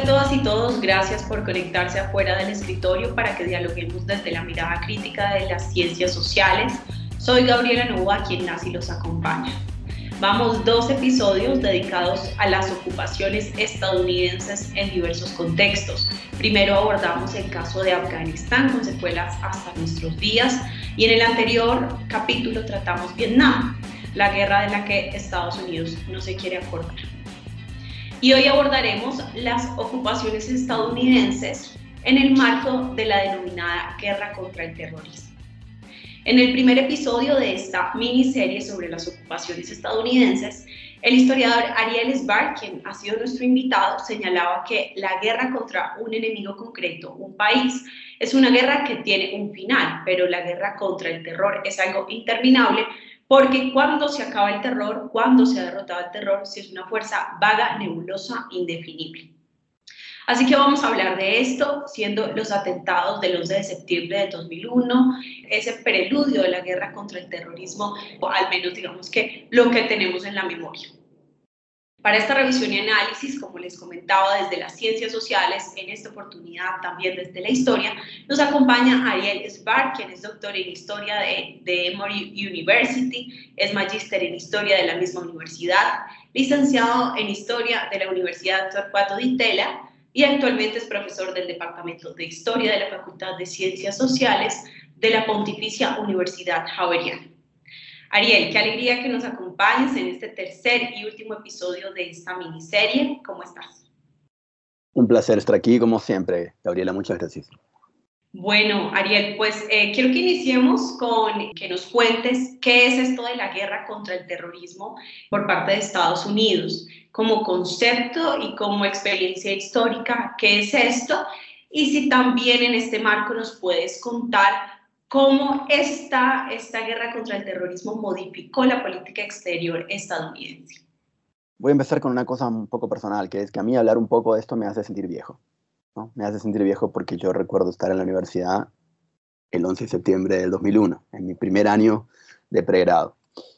A todas y todos, gracias por conectarse afuera del escritorio para que dialoguemos desde la mirada crítica de las ciencias sociales. Soy Gabriela Nova, quien nace y los acompaña. Vamos dos episodios dedicados a las ocupaciones estadounidenses en diversos contextos. Primero abordamos el caso de Afganistán con secuelas hasta nuestros días y en el anterior capítulo tratamos Vietnam, la guerra de la que Estados Unidos no se quiere acordar y hoy abordaremos las ocupaciones estadounidenses en el marco de la denominada guerra contra el terrorismo. En el primer episodio de esta miniserie sobre las ocupaciones estadounidenses, el historiador Ariel Sbar, quien ha sido nuestro invitado, señalaba que la guerra contra un enemigo concreto, un país, es una guerra que tiene un final, pero la guerra contra el terror es algo interminable porque cuando se acaba el terror, cuando se ha derrotado el terror, si es una fuerza vaga, nebulosa, indefinible. Así que vamos a hablar de esto, siendo los atentados del 11 de septiembre de 2001, ese preludio de la guerra contra el terrorismo, o al menos digamos que lo que tenemos en la memoria. Para esta revisión y análisis, como les comentaba, desde las ciencias sociales, en esta oportunidad también desde la historia, nos acompaña Ariel Sbar, quien es doctor en historia de, de Emory University, es magíster en historia de la misma universidad, licenciado en historia de la Universidad Torcuato Di Tella y actualmente es profesor del Departamento de Historia de la Facultad de Ciencias Sociales de la Pontificia Universidad Javeriana. Ariel, qué alegría que nos acompañes en este tercer y último episodio de esta miniserie. ¿Cómo estás? Un placer estar aquí, como siempre. Gabriela, muchas gracias. Bueno, Ariel, pues eh, quiero que iniciemos con que nos cuentes qué es esto de la guerra contra el terrorismo por parte de Estados Unidos, como concepto y como experiencia histórica, qué es esto, y si también en este marco nos puedes contar cómo esta, esta guerra contra el terrorismo modificó la política exterior estadounidense. Voy a empezar con una cosa un poco personal, que es que a mí hablar un poco de esto me hace sentir viejo. ¿no? Me hace sentir viejo porque yo recuerdo estar en la universidad el 11 de septiembre del 2001, en mi primer año de pregrado.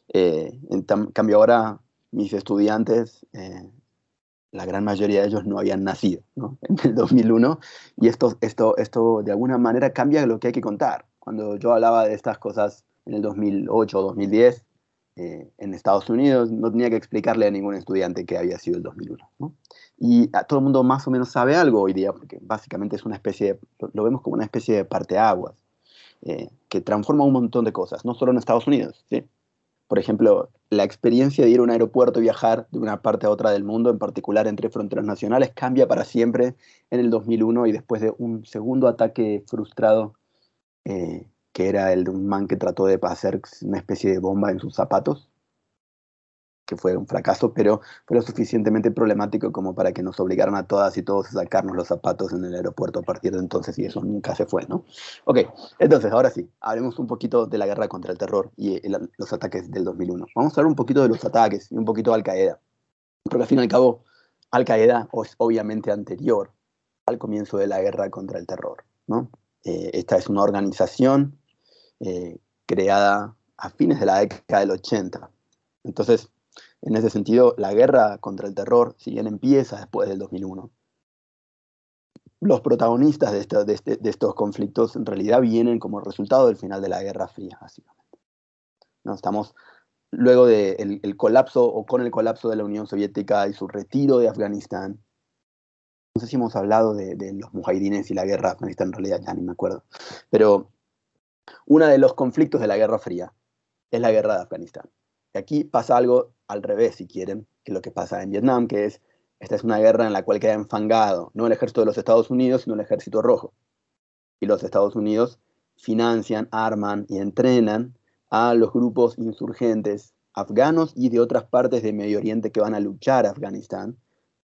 Eh, en cambio ahora mis estudiantes, eh, la gran mayoría de ellos no habían nacido ¿no? en el 2001 y esto, esto, esto de alguna manera cambia lo que hay que contar cuando yo hablaba de estas cosas en el 2008 o 2010 eh, en Estados Unidos, no tenía que explicarle a ningún estudiante que había sido el 2001. Y a todo el mundo más o menos sabe algo hoy día, porque básicamente es una especie, lo vemos como una especie de parteaguas, eh, que transforma un montón de cosas, no solo en Estados Unidos. ¿sí? Por ejemplo, la experiencia de ir a un aeropuerto y viajar de una parte a otra del mundo, en particular entre fronteras nacionales, cambia para siempre en el 2001 y después de un segundo ataque frustrado eh, que era el de un man que trató de hacer una especie de bomba en sus zapatos, que fue un fracaso, pero fue lo suficientemente problemático como para que nos obligaran a todas y todos a sacarnos los zapatos en el aeropuerto a partir de entonces, y eso nunca se fue, ¿no? Ok, entonces, ahora sí, hablemos un poquito de la guerra contra el terror y los ataques del 2001. Vamos a hablar un poquito de los ataques y un poquito de Al-Qaeda, porque al fin y al cabo, Al-Qaeda es obviamente anterior al comienzo de la guerra contra el terror, ¿no? Eh, esta es una organización eh, creada a fines de la década del 80. Entonces, en ese sentido, la guerra contra el terror, si bien empieza después del 2001, los protagonistas este, de, estos conflictos en realidad vienen como resultado del final de la Guerra Fría, básicamente. ¿No? Estamos luego del colapso o con el colapso de la Unión Soviética y su retiro de Afganistán, no sé si hemos hablado de, los mujahidines y la guerra de Afganistán, en realidad ya ni me acuerdo. Pero uno de los conflictos de la Guerra Fría es la guerra de Afganistán. Y aquí pasa algo al revés, si quieren, que lo que pasa en Vietnam, que es, esta es una guerra en la cual queda enfangado no el ejército de los Estados Unidos, sino el ejército rojo. Y los Estados Unidos financian, arman y entrenan a los grupos insurgentes afganos y de otras partes de Medio Oriente que van a luchar a Afganistán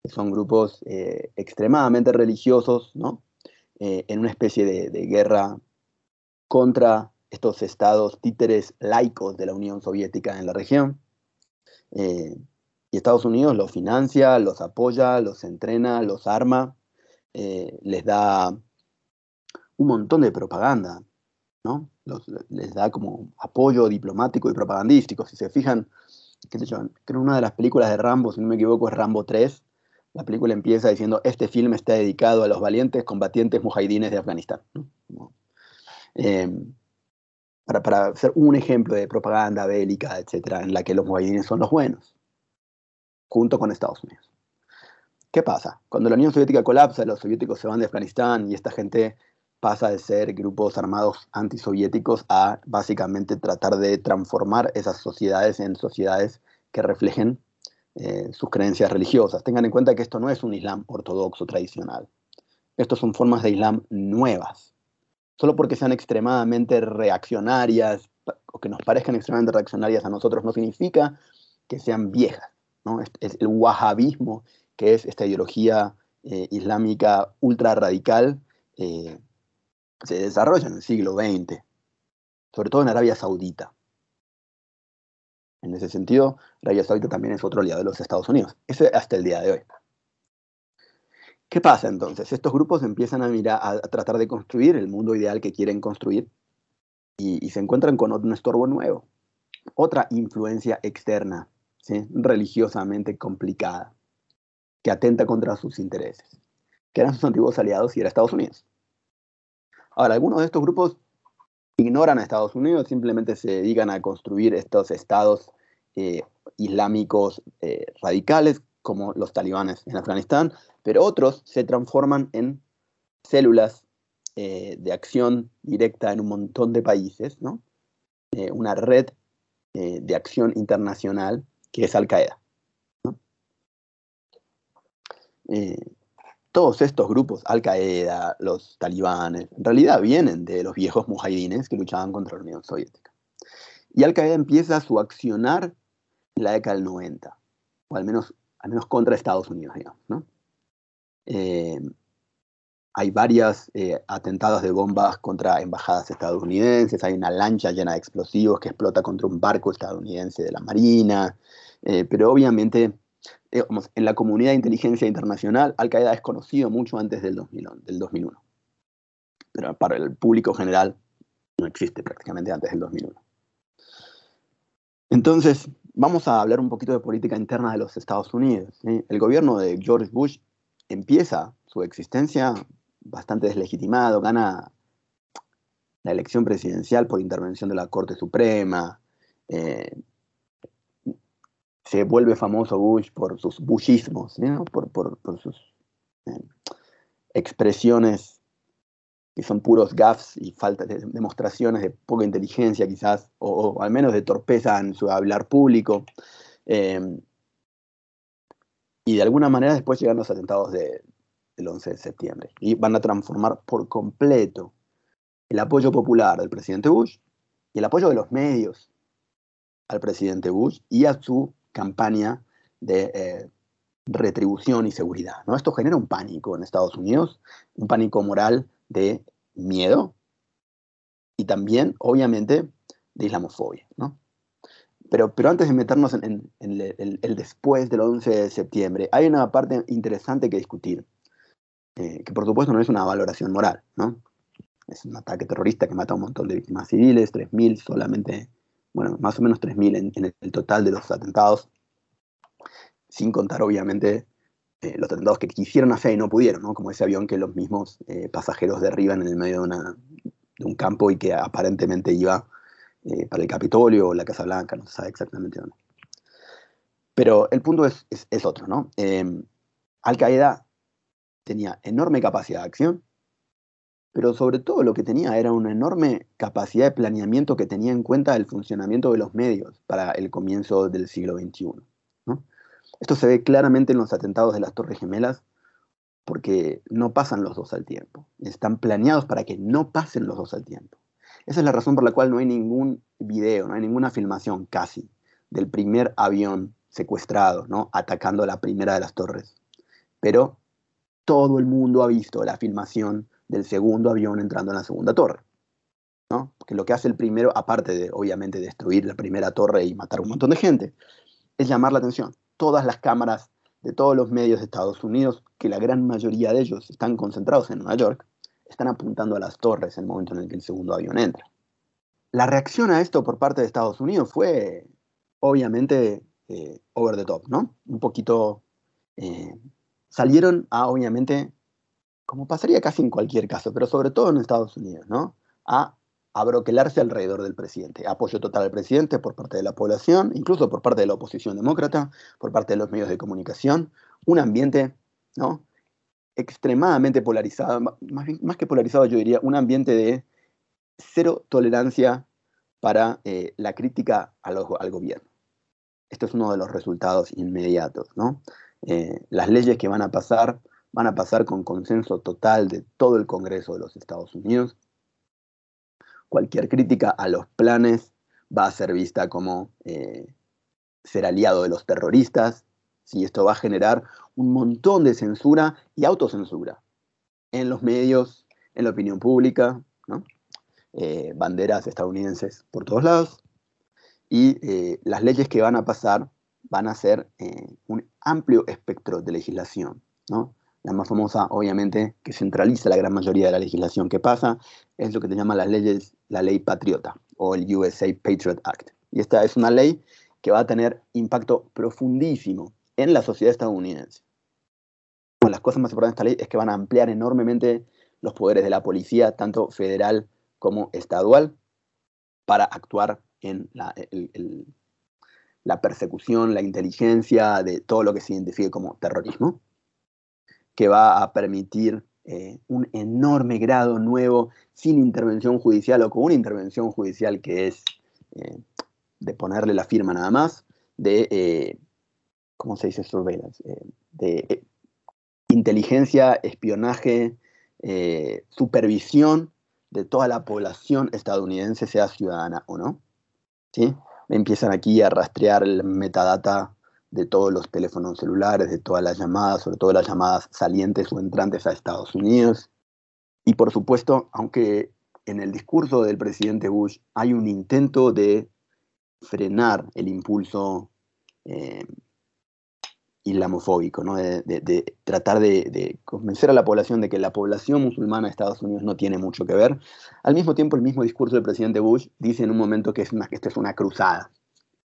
son grupos eh, extremadamente religiosos, ¿no? Eh, en una especie de, guerra contra estos estados títeres laicos de la Unión Soviética en la región. Eh, y Estados Unidos los financia, los apoya, los entrena, los arma, les da un montón de propaganda, ¿no? les da como apoyo diplomático y propagandístico. Si se fijan, qué sé una de las películas de Rambo, si no me equivoco, es Rambo 3, La película empieza diciendo, este film está dedicado a los valientes combatientes mujahidines de Afganistán. Em, para, para ser un ejemplo de propaganda bélica, etcétera, en la que los mujahidines son los buenos, junto con Estados Unidos. ¿Qué pasa? Cuando la Unión Soviética colapsa, los soviéticos se van de Afganistán y esta gente pasa de ser grupos armados antisoviéticos a básicamente tratar de transformar esas sociedades en sociedades que reflejen eh, sus creencias religiosas. Tengan en cuenta que esto no es un Islam ortodoxo tradicional. Estos son formas de Islam nuevas. Solo porque sean extremadamente reaccionarias o que nos parezcan extremadamente reaccionarias a nosotros no significa que sean viejas. el wahhabismo, que es esta ideología eh, islámica ultra radical, eh, se desarrolla en el siglo XX, sobre todo en Arabia Saudita. En ese sentido, Arabia Saudita también es otro aliado de los Estados Unidos. Ese hasta el día de hoy. ¿Qué pasa entonces? Estos grupos empiezan a mirar, a, tratar de construir el mundo ideal que quieren construir y, se encuentran con un estorbo nuevo, otra influencia externa, religiosamente complicada, que atenta contra sus intereses, que eran sus antiguos aliados y era Estados Unidos. Ahora, algunos de estos grupos ignoran a Estados Unidos, simplemente se dedican a construir estos estados eh, islámicos eh, radicales, como los talibanes en Afganistán, pero otros se transforman en células eh, de acción directa en un montón de países, ¿no? una red de acción internacional que es Al Qaeda. ¿no? Todos estos grupos, Al Qaeda, los talibanes, en realidad vienen de los viejos mujahidines que luchaban contra la Unión Soviética. Y Al Qaeda empieza su accionar en la década del 90, o al menos, al menos contra Estados Unidos, digamos. Eh, hay varios eh, atentados de bombas contra embajadas estadounidenses, hay una lancha llena de explosivos que explota contra un barco estadounidense de la Marina, eh, pero obviamente en la comunidad de inteligencia internacional, Al Qaeda es conocido mucho antes del, 2001. Pero para el público general no existe prácticamente antes del 2001. Entonces, vamos a hablar un poquito de política interna de los Estados Unidos. El gobierno de George Bush empieza su existencia bastante deslegitimado, gana la elección presidencial por intervención de la Corte Suprema, eh, se vuelve famoso Bush por sus bushismos, por, sus eh, expresiones que son puros gaffs y falta de demostraciones de poca inteligencia quizás, o, al menos de torpeza en su hablar público. Eh, y de alguna manera después llegan los atentados del 11 de septiembre y van a transformar por completo el apoyo popular del presidente Bush y el apoyo de los medios al presidente Bush y a su campaña de eh, retribución y seguridad. ¿no? Esto genera un pánico en Estados Unidos, un pánico moral de miedo y también, obviamente, de islamofobia. ¿no? Pero, pero antes de meternos en, el, después del 11 de septiembre, hay una parte interesante que discutir, eh, que por supuesto no es una valoración moral. ¿no? Es un ataque terrorista que mata a un montón de víctimas civiles, 3.000 solamente bueno, más o menos 3.000 en, el total de los atentados, sin contar obviamente eh, los atentados que quisieron hacer y no pudieron, ¿no? como ese avión que los mismos eh, pasajeros derriban en el medio de, un campo y que aparentemente iba eh, para el Capitolio o la Casa Blanca, no se sabe exactamente dónde. Pero el punto es, es otro, ¿no? Al Qaeda tenía enorme capacidad de acción, pero sobre todo lo que tenía era una enorme capacidad de planeamiento que tenía en cuenta el funcionamiento de los medios para el comienzo del siglo XXI. Esto se ve claramente en los atentados de las Torres Gemelas, porque no pasan los dos al tiempo. Están planeados para que no pasen los dos al tiempo. Esa es la razón por la cual no hay ningún video, no hay ninguna filmación casi del primer avión secuestrado, ¿no? atacando la primera de las torres. Pero todo el mundo ha visto la filmación del segundo avión entrando en la segunda torre. ¿no? Porque lo que hace el primero, aparte de obviamente destruir la primera torre y matar un montón de gente, es llamar la atención. Todas las cámaras de todos los medios de Estados Unidos, que la gran mayoría de ellos están concentrados en Nueva York, están apuntando a las torres en el momento en el que el segundo avión entra. La reacción a esto por parte de Estados Unidos fue, obviamente, eh, over the top, ¿no? Un poquito eh, salieron a, obviamente, como pasaría casi en cualquier caso, pero sobre todo en Estados Unidos, ¿no? A abroquelarse alrededor del presidente. Apoyo total al presidente por parte de la población, incluso por parte de la oposición demócrata, por parte de los medios de comunicación. Un ambiente, ¿no? extremadamente polarizado, más, que polarizado yo diría, un ambiente de cero tolerancia para eh, la crítica al, gobierno. Esto es uno de los resultados inmediatos. ¿no? Eh, las leyes que van a pasar van a pasar con consenso total de todo el Congreso de los Estados Unidos. Cualquier crítica a los planes va a ser vista como eh, ser aliado de los terroristas, si esto va a generar un montón de censura y autocensura en los medios, en la opinión pública, eh, banderas estadounidenses por todos lados, y eh, las leyes que van a pasar van a ser un amplio espectro de legislación. La más famosa, obviamente, que centraliza la gran mayoría de la legislación que pasa, es lo que se llama las leyes, la ley patriota o el USA Patriot Act. Y esta es una ley que va a tener impacto profundísimo en la sociedad estadounidense las cosas más importantes de esta ley es que van a ampliar enormemente los poderes de la policía, tanto federal como estadual, para actuar en la, persecución, la inteligencia de todo lo que se identifique como terrorismo, que va a permitir eh, un enorme grado nuevo, sin intervención judicial o con una intervención judicial que es eh, de ponerle la firma nada más, de, eh, ¿cómo se dice surveillance? de inteligencia, espionaje, supervisión de toda la población estadounidense, sea ciudadana o no. ¿sí? Empiezan aquí a rastrear el metadata de todos los teléfonos celulares, de todas las llamadas, sobre todo las llamadas salientes o entrantes a Estados Unidos. Y por supuesto, aunque en el discurso del presidente Bush hay un intento de frenar el impulso eh, islamofóbico, ¿no? de, tratar de, convencer a la población de que la población musulmana de Estados Unidos no tiene mucho que ver. Al mismo tiempo, el mismo discurso del presidente Bush dice en un momento que, es que es una cruzada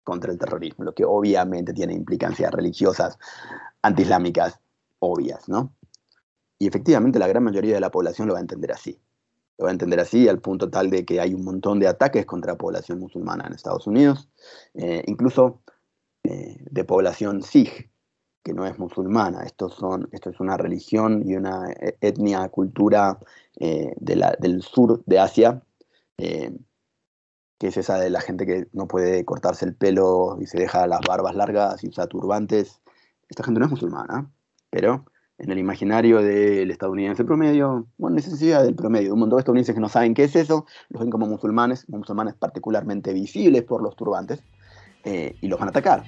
contra el terrorismo, lo que obviamente tiene implicancias religiosas antiislámicas obvias, ¿no? Y efectivamente la gran mayoría de la población lo va a entender así. Lo va a entender así al punto tal de que hay un montón de ataques contra la población musulmana en Estados Unidos, eh, incluso eh, de población sikh, que no es musulmana. Esto, son, esto es una religión y una e, etnia, cultura eh, del sur de Asia, eh, que es esa de la gente que no puede cortarse el pelo y se deja las barbas largas y usa turbantes. Esta gente no es musulmana, pero en el imaginario del estadounidense promedio, bueno, necesidad del promedio, un montón de estadounidenses que no saben qué es eso, los ven como musulmanes, musulmanes particularmente visibles por los turbantes, eh, y los van a atacar.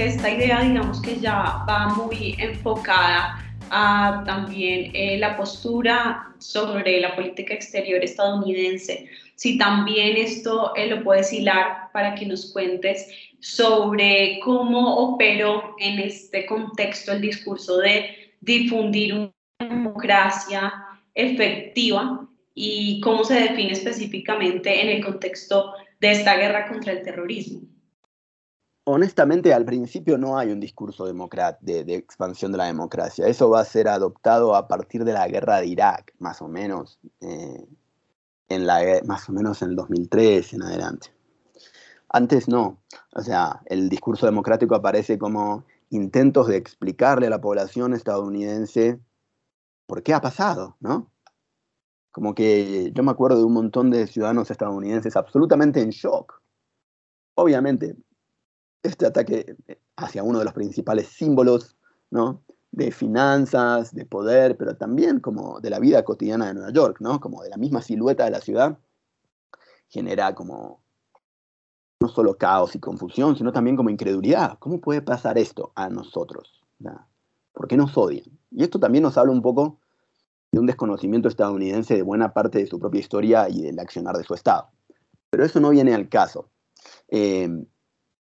Que, esta idea, digamos que ya va muy enfocada a también eh, la postura sobre la política exterior estadounidense. Si también esto eh, lo puedes hilar para que nos cuentes sobre cómo operó en este contexto el discurso de difundir una democracia efectiva y cómo se define específicamente en el contexto de esta guerra contra el terrorismo honestamente, al principio no hay un discurso de, de, expansión de la democracia. Eso va a ser adoptado a partir de la guerra de Irak, más o menos, eh, en más o menos en el 2003 en adelante. Antes no. O sea, el discurso democrático aparece como intentos de explicarle a la población estadounidense por qué ha pasado, ¿no? Como que yo me acuerdo de un montón de ciudadanos estadounidenses absolutamente en shock. Obviamente, este ataque hacia uno de los principales símbolos ¿no? de finanzas, de poder, pero también como de la vida cotidiana de Nueva York, ¿no? como de la misma silueta de la ciudad, genera como no solo caos y confusión, sino también como incredulidad. ¿Cómo puede pasar esto a nosotros? ¿Por qué nos odian? Y esto también nos habla un poco de un desconocimiento estadounidense de buena parte de su propia historia y del accionar de su Estado. Pero eso no viene al caso. Eh,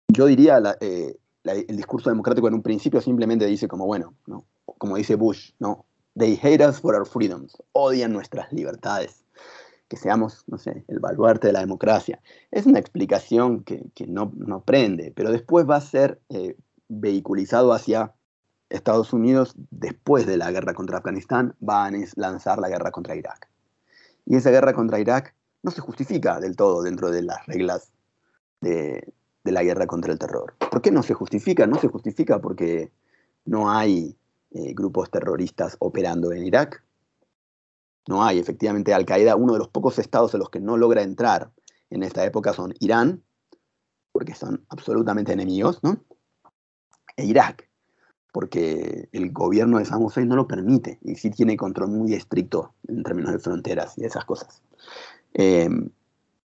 yo diría, eh, el discurso democrático en un principio simplemente dice como, bueno, ¿no? como dice Bush, ¿no? They hate us for our freedoms, odian nuestras libertades, que seamos, no sé, el baluarte de la democracia. Es una explicación que, no, no, prende, pero después va a ser eh, vehiculizado hacia Estados Unidos, después de la guerra contra Afganistán, van a lanzar la guerra contra Irak. Y esa guerra contra Irak no se justifica del todo dentro de las reglas de, la guerra contra el terror. ¿Por qué no se justifica? No se justifica porque no hay eh, grupos terroristas operando en Irak. No hay, efectivamente, Al-Qaeda, uno de los pocos estados en los que no logra entrar en esta época son Irán, porque son absolutamente enemigos, ¿no? E Irak, porque el gobierno de Saddam Hussein no lo permite y sí tiene control muy estricto en términos de fronteras y esas cosas. Em,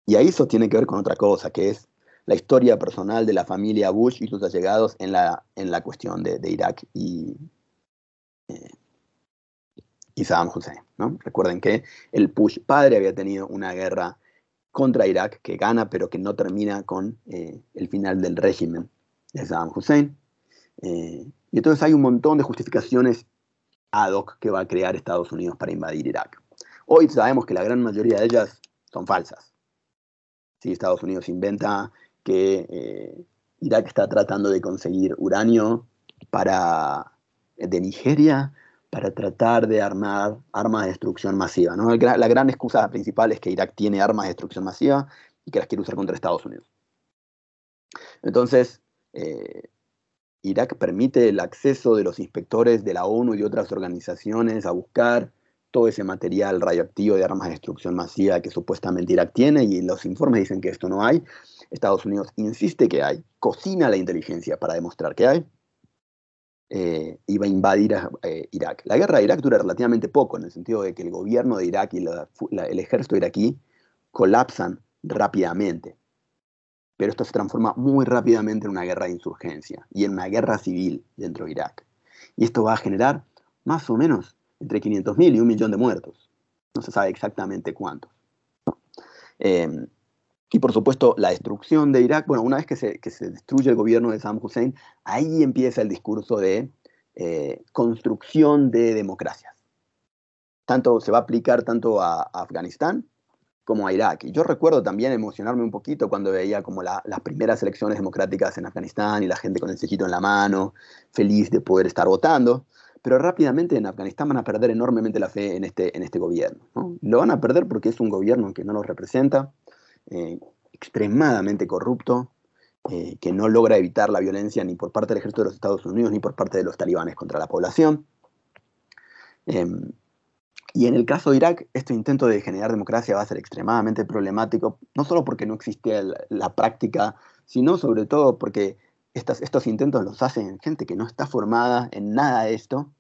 y ahí eso tiene que ver con otra cosa, que es la historia personal de la familia Bush y sus allegados en la, en la cuestión de, Irak y, eh, y Saddam Hussein. ¿no? Recuerden que el Bush padre había tenido una guerra contra Irak que gana, pero que no termina con eh, el final del régimen de Saddam Hussein. Eh, y entonces hay un montón de justificaciones ad hoc que va a crear Estados Unidos para invadir Irak. Hoy sabemos que la gran mayoría de ellas son falsas. Sí, Estados Unidos inventa que eh, Irak está tratando de conseguir uranio para, de Nigeria para tratar de armar armas de destrucción masiva. ¿no? La gran excusa principal es que Irak tiene armas de destrucción masiva y que las quiere usar contra Estados Unidos. Entonces, eh, Irak permite el acceso de los inspectores de la ONU y de otras organizaciones a buscar todo ese material radioactivo de armas de destrucción masiva que supuestamente Irak tiene y los informes dicen que esto no hay. Estados Unidos insiste que hay, cocina la inteligencia para demostrar que hay eh, y va a invadir eh, Irak. La guerra de Irak dura relativamente poco en el sentido de que el gobierno de Irak y el ejército iraquí colapsan rápidamente pero esto se transforma muy rápidamente en una guerra de insurgencia y en una guerra civil dentro de Irak. Y esto va a generar más o menos entre 500.000 y un millón de muertos. No se sabe exactamente cuántos. Em, y por supuesto, la destrucción de Irak, bueno, una vez que se, destruye el gobierno de Saddam Hussein, ahí empieza el discurso de eh, construcción de democracias. Tanto se va a aplicar tanto a Afganistán como a Irak. Y yo recuerdo también emocionarme un poquito cuando veía como las primeras elecciones democráticas en Afganistán y la gente con el sellito en la mano, feliz de poder estar votando. Pero rápidamente en Afganistán van a perder enormemente la fe en este, en este gobierno. Lo van a perder porque es un gobierno que no los representa, eh, extremadamente corrupto, eh, que no logra evitar la violencia ni por parte del ejército de los Estados Unidos ni por parte de los talibanes contra la población. Em, y en el caso de Irak, este intento de generar democracia va a ser extremadamente problemático, no solo porque no existe la práctica, sino sobre todo porque estos intentos los hacen gente que no está formada en nada de esto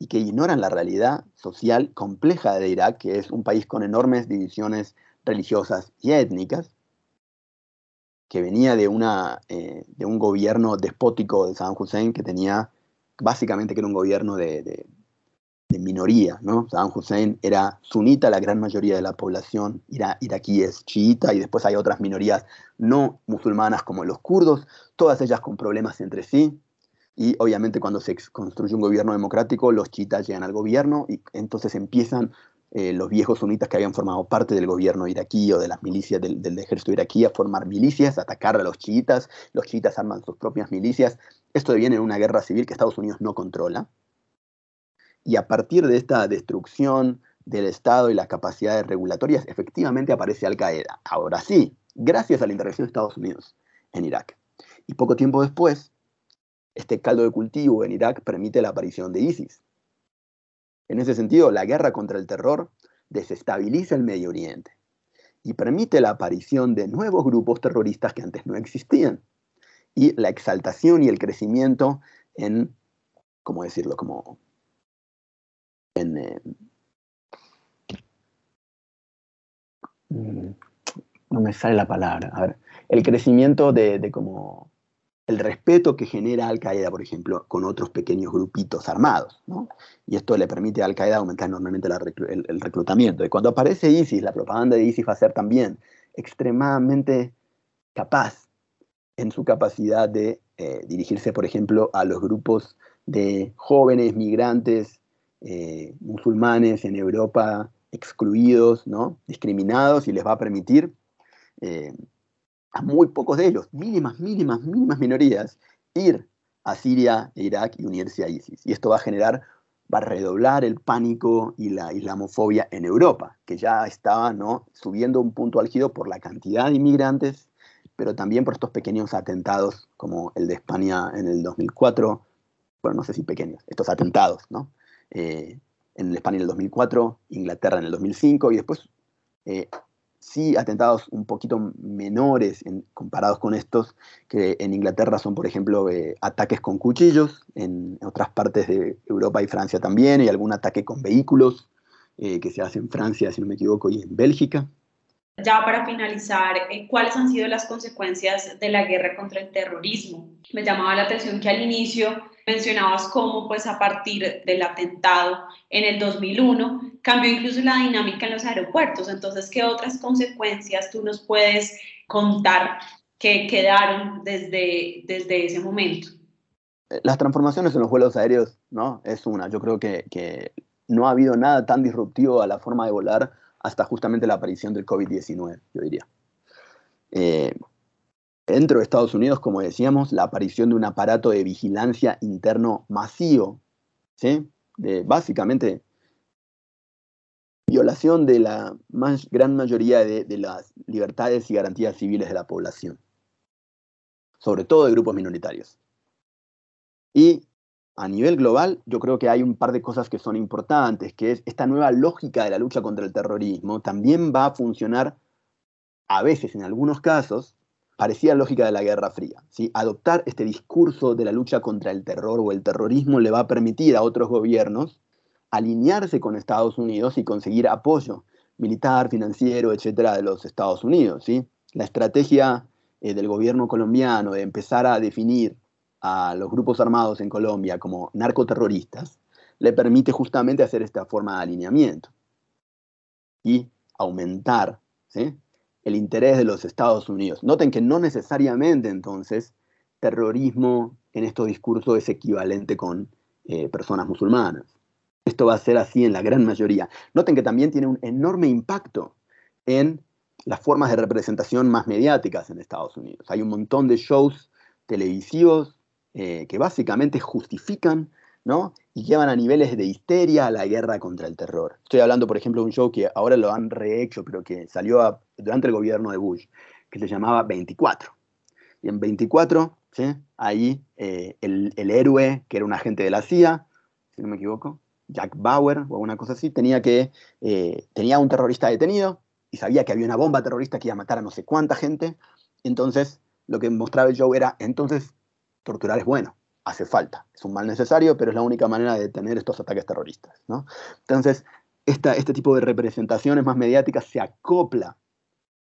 y que ignoran la realidad social compleja de Irak, que es un país con enormes divisiones religiosas y étnicas, que venía de, una, eh, de un gobierno despótico de Saddam Hussein que tenía básicamente que era un gobierno de, de minoría, ¿no? Saddam Hussein era sunita, la gran mayoría de la población iraquí es chiita y después hay otras minorías no musulmanas como los kurdos, todas ellas con problemas entre sí. Y obviamente cuando se construye un gobierno democrático, los chiitas llegan al gobierno y entonces empiezan eh, los viejos sunitas que habían formado parte del gobierno iraquí o de las milicias del, del, ejército iraquí a formar milicias, a atacar a los chiitas, los chiitas arman sus propias milicias. Esto deviene en una guerra civil que Estados Unidos no controla. Y a partir de esta destrucción del Estado y las capacidades regulatorias, efectivamente aparece Al Qaeda. Ahora sí, gracias a la intervención de Estados Unidos en Irak. Y poco tiempo después, este caldo de cultivo en Irak permite la aparición de ISIS. En ese sentido, la guerra contra el terror desestabiliza el Medio Oriente y permite la aparición de nuevos grupos terroristas que antes no existían. Y la exaltación y el crecimiento en, ¿cómo decirlo?, como eh, mm, no me sale la palabra, a ver, el crecimiento de, como el respeto que genera Al Qaeda, por ejemplo, con otros pequeños grupitos armados, Y esto le permite a Al Qaeda aumentar enormemente el, reclutamiento. Y cuando aparece ISIS, la propaganda de ISIS va a ser también extremadamente capaz en su capacidad de eh, dirigirse, por ejemplo, a los grupos de jóvenes migrantes eh, musulmanes en Europa excluidos, ¿no? discriminados, y les va a permitir eh, a muy pocos de ellos, mínimas, mínimas, mínimas minorías, ir a Siria e Irak y unirse a ISIS. Y esto va a generar, va a redoblar el pánico y la islamofobia en Europa, que ya estaba ¿no? subiendo un punto álgido por la cantidad de inmigrantes, pero también por estos pequeños atentados como el de España en el 2004, bueno, no sé si pequeños, estos atentados, ¿no? Eh, en España en el 2004, Inglaterra en el 2005 y después eh, sí atentados un poquito menores comparados con estos, que en Inglaterra son, por ejemplo, eh, ataques con cuchillos, en otras partes de Europa y Francia también, y algún ataque con vehículos que se hace en Francia, si no me equivoco, y en Bélgica. Ya para finalizar, ¿cuáles han sido las consecuencias de la guerra contra el terrorismo? Me llamaba la atención que al inicio mencionabas cómo pues a partir del atentado en el 2001 cambió incluso la dinámica en los aeropuertos. Entonces, ¿qué otras consecuencias tú nos puedes contar que quedaron desde, desde ese momento? Las transformaciones en los vuelos aéreos, ¿no? Es una. Yo creo que, que no ha habido nada tan disruptivo a la forma de volar hasta justamente la aparición del COVID-19, yo diría. Eh, dentro de Estados Unidos, como decíamos, la aparición de un aparato de vigilancia interno masivo, ¿sí? de básicamente violación de la más, gran mayoría de, de, las libertades y garantías civiles de la población, sobre todo de grupos minoritarios. Y a nivel global, yo creo que hay un par de cosas que son importantes, que es esta nueva lógica de la lucha contra el terrorismo también va a funcionar a veces, en algunos casos, parecía lógica de la Guerra Fría. ¿sí? Adoptar este discurso de la lucha contra el terror o el terrorismo le va a permitir a otros gobiernos alinearse con Estados Unidos y conseguir apoyo militar, financiero, etcétera, de los Estados Unidos. ¿sí? La estrategia eh, del gobierno colombiano de empezar a definir a los grupos armados en Colombia como narcoterroristas le permite justamente hacer esta forma de alineamiento y aumentar ¿sí? el interés de los Estados Unidos. Noten que no necesariamente entonces terrorismo en estos discursos es equivalente con eh, personas musulmanas. Esto va a ser así en la gran mayoría. Noten que también tiene un enorme impacto en las formas de representación más mediáticas en Estados Unidos. Hay un montón de shows televisivos eh, que básicamente justifican ¿no? y llevan a niveles de histeria a la guerra contra el terror. Estoy hablando, por ejemplo, de un show que ahora lo han rehecho, pero que salió durante el gobierno de Bush, que se llamaba 24. Y en 24, ¿sí? ahí eh, el, héroe, que era un agente de la CIA, si no me equivoco, Jack Bauer o alguna cosa así, tenía, que, eh, tenía un terrorista detenido y sabía que había una bomba terrorista que iba a matar a no sé cuánta gente. Entonces, lo que mostraba el show era, entonces, torturar es bueno hace falta. Es un mal necesario, pero es la única manera de detener estos ataques terroristas. ¿no? Entonces, este tipo de representaciones más mediáticas se acopla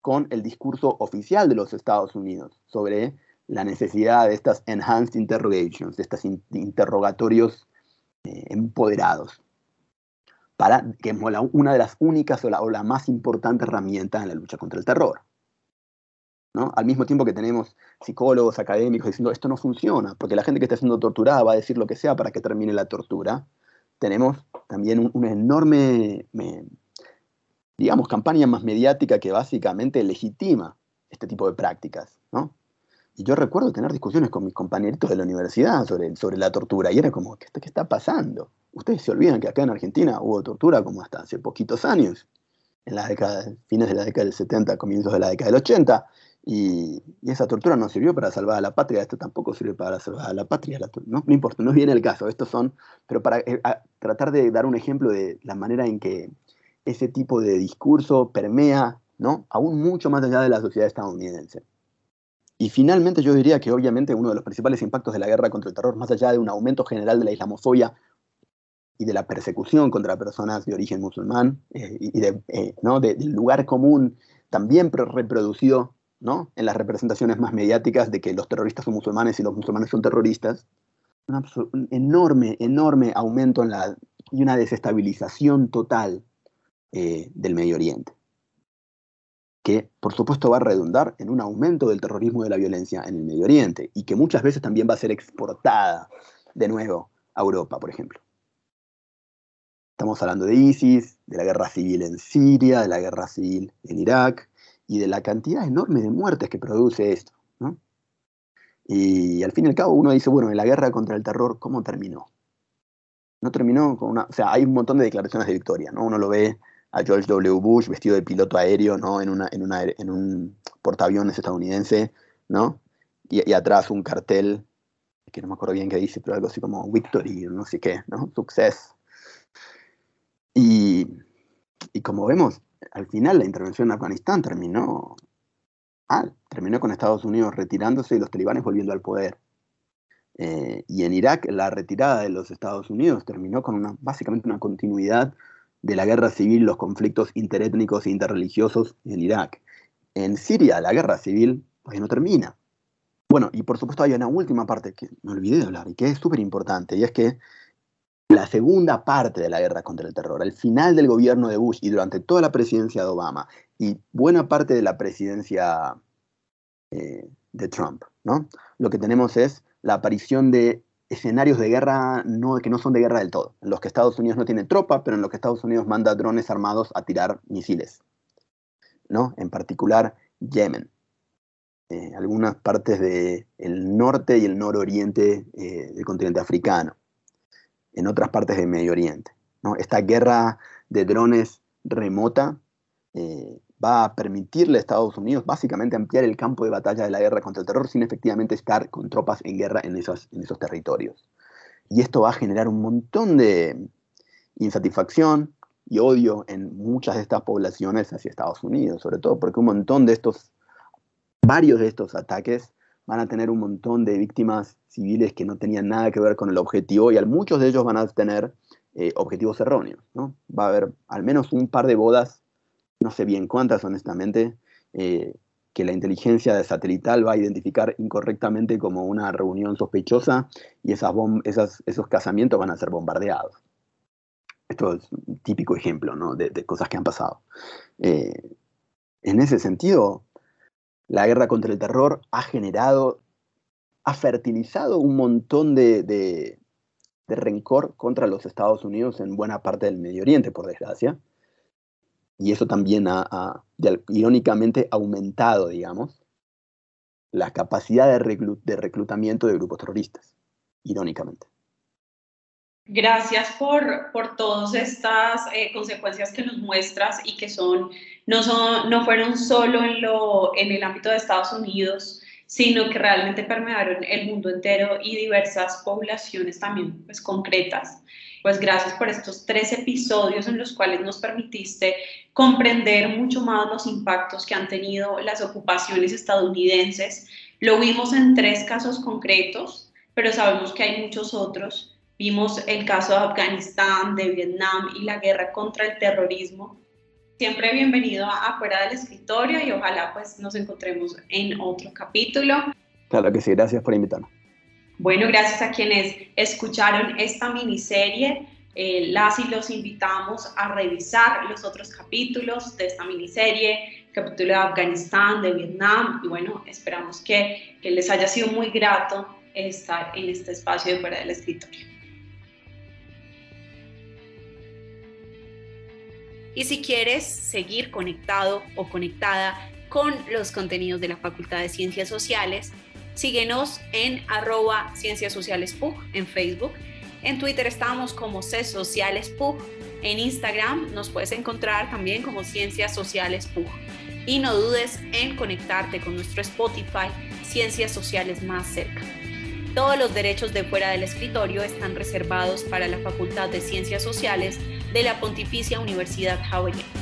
con el discurso oficial de los Estados Unidos sobre la necesidad de estas enhanced interrogations, de estos interrogatorios eh, empoderados, para que es una de las únicas o o la más importante herramienta en la lucha contra el terror. Al mismo tiempo que tenemos psicólogos, académicos diciendo esto no funciona, porque la gente que está siendo torturada va a decir lo que sea para que termine la tortura, tenemos también una enorme, digamos, campaña más mediática que básicamente legitima este tipo de prácticas, ¿no? Y yo recuerdo tener discusiones con mis compañeritos de la universidad sobre, sobre la tortura, y era como, ¿qué, ¿qué está pasando? Ustedes se olvidan que acá en Argentina hubo tortura como hasta hace poquitos años, en las décadas, fines de la década del 70, comienzos de la década del 80, y, esa tortura no sirvió para salvar a la patria, esto tampoco sirve para salvar a la patria, no, no, importa, no viene el caso, estos son, pero para eh, tratar de dar un ejemplo de la manera en que ese tipo de discurso permea, ¿no? Aún mucho más allá de la sociedad estadounidense. Y finalmente yo diría que obviamente uno de los principales impactos de la guerra contra el terror, más allá de un aumento general de la islamofobia y de la persecución contra personas de origen musulmán eh, y de, eh, ¿no? del lugar común también reproducido ¿no? en las representaciones más mediáticas de que los terroristas son musulmanes y los musulmanes son terroristas, un, enorme, enorme aumento en la, y una desestabilización total eh, del Medio Oriente. que por supuesto va a redundar en un aumento del terrorismo y de la violencia en el Medio Oriente y que muchas veces también va a ser exportada de nuevo a Europa, por ejemplo. Estamos hablando de ISIS, de la guerra civil en Siria, de la guerra civil en Irak y de la cantidad enorme de muertes que produce esto. Y al fin y al cabo uno dice, bueno, en la guerra contra el terror, ¿cómo terminó? No terminó con una... O sea, hay un montón de declaraciones de victoria, ¿no? Uno lo ve a George W. Bush vestido de piloto aéreo, ¿no? En, una, en, un portaaviones estadounidense, ¿no? Y, atrás un cartel, que no me acuerdo bien qué dice, pero algo así como Victory, no sé qué, ¿no? Success. Y, y como vemos, al final la intervención en Afganistán terminó terminó con Estados Unidos retirándose y los talibanes volviendo al poder. Eh, y en Irak la retirada de los Estados Unidos terminó con básicamente una continuidad de la guerra civil, los conflictos interétnicos e interreligiosos en Irak. En Siria la guerra civil no termina. Bueno, y por supuesto hay una última parte que me olvidé de hablar y que es súper importante, y es que la segunda parte de la guerra contra el terror, al final del gobierno de Bush y durante toda la presidencia de Obama y buena parte de la presidencia eh, de Trump, ¿no? Lo que tenemos es la aparición de escenarios de guerra no, que no son de guerra del todo, en los que Estados Unidos no tiene tropa, pero en los que Estados Unidos manda drones armados a tirar misiles, ¿no? En particular Yemen, eh, algunas partes del norte y el nororiente eh, del continente africano, en otras partes del Medio Oriente. Esta guerra de drones remota eh, va a permitirle a Estados Unidos básicamente ampliar el campo de batalla de la guerra contra el terror sin efectivamente estar con tropas en guerra en esos, en esos territorios. Y esto va a generar un montón de insatisfacción y odio en muchas de estas poblaciones hacia Estados Unidos, sobre todo porque un montón de estos, varios de estos ataques van a tener un montón de víctimas civiles que no tenían nada que ver con el objetivo y muchos de ellos van a tener eh, objetivos erróneos. ¿no? Va a haber al menos un par de bodas no sé bien cuántas honestamente, eh, que la inteligencia satelital va a identificar incorrectamente como una reunión sospechosa y esas esos casamientos van a ser bombardeados. Esto es un típico ejemplo de, cosas que han pasado. Eh, en ese sentido, la guerra contra el terror ha generado, ha fertilizado un montón de, de rencor contra los Estados Unidos en buena parte del Medio Oriente, por desgracia y eso también ha, irónicamente aumentado, digamos, la capacidad de, reclutamiento de grupos terroristas, irónicamente. Gracias por, por todas estas eh, consecuencias que nos muestras y que son no, fueron solo en, en el ámbito de Estados Unidos, sino que realmente permearon el mundo entero y diversas poblaciones también pues, concretas. Pues gracias por estos tres episodios en los cuales nos permitiste comprender mucho más los impactos que han tenido las ocupaciones estadounidenses. Lo vimos en tres casos concretos, pero sabemos que hay muchos otros. Vimos el caso de Afganistán, de Vietnam y la guerra contra el terrorismo. Siempre bienvenido a Afuera del Escritorio y ojalá pues nos encontremos en otro capítulo. Claro que sí, gracias por invitarme. Bueno, gracias a quienes escucharon esta miniserie. Eh, las y los invitamos a revisar los otros capítulos de esta miniserie, capítulo de Afganistán, de Vietnam, y bueno, esperamos que, que les haya sido muy grato estar en este espacio de fuera del escritorio. Y si quieres seguir conectado o conectada con los contenidos de la Facultad de Ciencias Sociales, Síguenos en arroba Ciencias Sociales PUG en Facebook. En Twitter estamos como C Sociales PUG. En Instagram nos puedes encontrar también como Ciencias Sociales PUG. Y no dudes en conectarte con nuestro Spotify Ciencias Sociales más cerca. Todos los derechos de fuera del escritorio están reservados para la Facultad de Ciencias Sociales de la Pontificia Universidad Javeriana.